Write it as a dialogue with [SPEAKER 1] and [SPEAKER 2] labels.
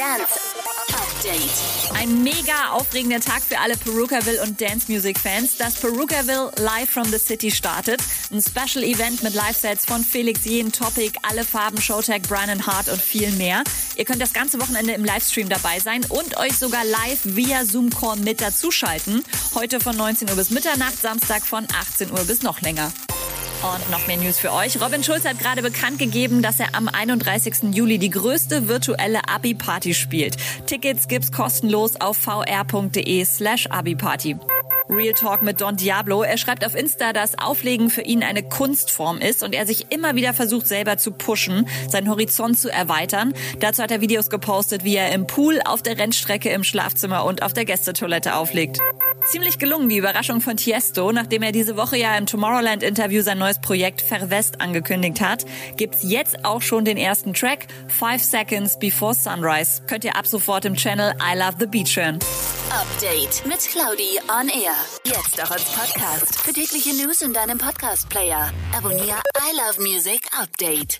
[SPEAKER 1] Dance Update.
[SPEAKER 2] Ein mega aufregender Tag für alle Perukaville und Dance Music Fans. Das Perukaville Live from the City startet. Ein Special Event mit Live-Sets von Felix Jen, Topic, Alle Farben, Showtag, Brian Hart und viel mehr. Ihr könnt das ganze Wochenende im Livestream dabei sein und euch sogar live via Zoom Call mit dazuschalten. Heute von 19 Uhr bis Mitternacht, Samstag von 18 Uhr bis noch länger. Und noch mehr News für euch. Robin Schulz hat gerade bekannt gegeben, dass er am 31. Juli die größte virtuelle Abi-Party spielt. Tickets gibt's kostenlos auf vr.de slash Abi-Party. Real Talk mit Don Diablo. Er schreibt auf Insta, dass Auflegen für ihn eine Kunstform ist und er sich immer wieder versucht, selber zu pushen, seinen Horizont zu erweitern. Dazu hat er Videos gepostet, wie er im Pool, auf der Rennstrecke, im Schlafzimmer und auf der Gästetoilette auflegt. Ziemlich gelungen die Überraschung von Tiesto. Nachdem er diese Woche ja im Tomorrowland-Interview sein neues Projekt Verwest angekündigt hat, gibt's jetzt auch schon den ersten Track, Five Seconds Before Sunrise. Könnt ihr ab sofort im Channel I Love the Beach hören.
[SPEAKER 1] Update mit Claudi on Air. Jetzt auch als Podcast. Für tägliche News in deinem Podcast-Player. Abonniere I Love Music Update.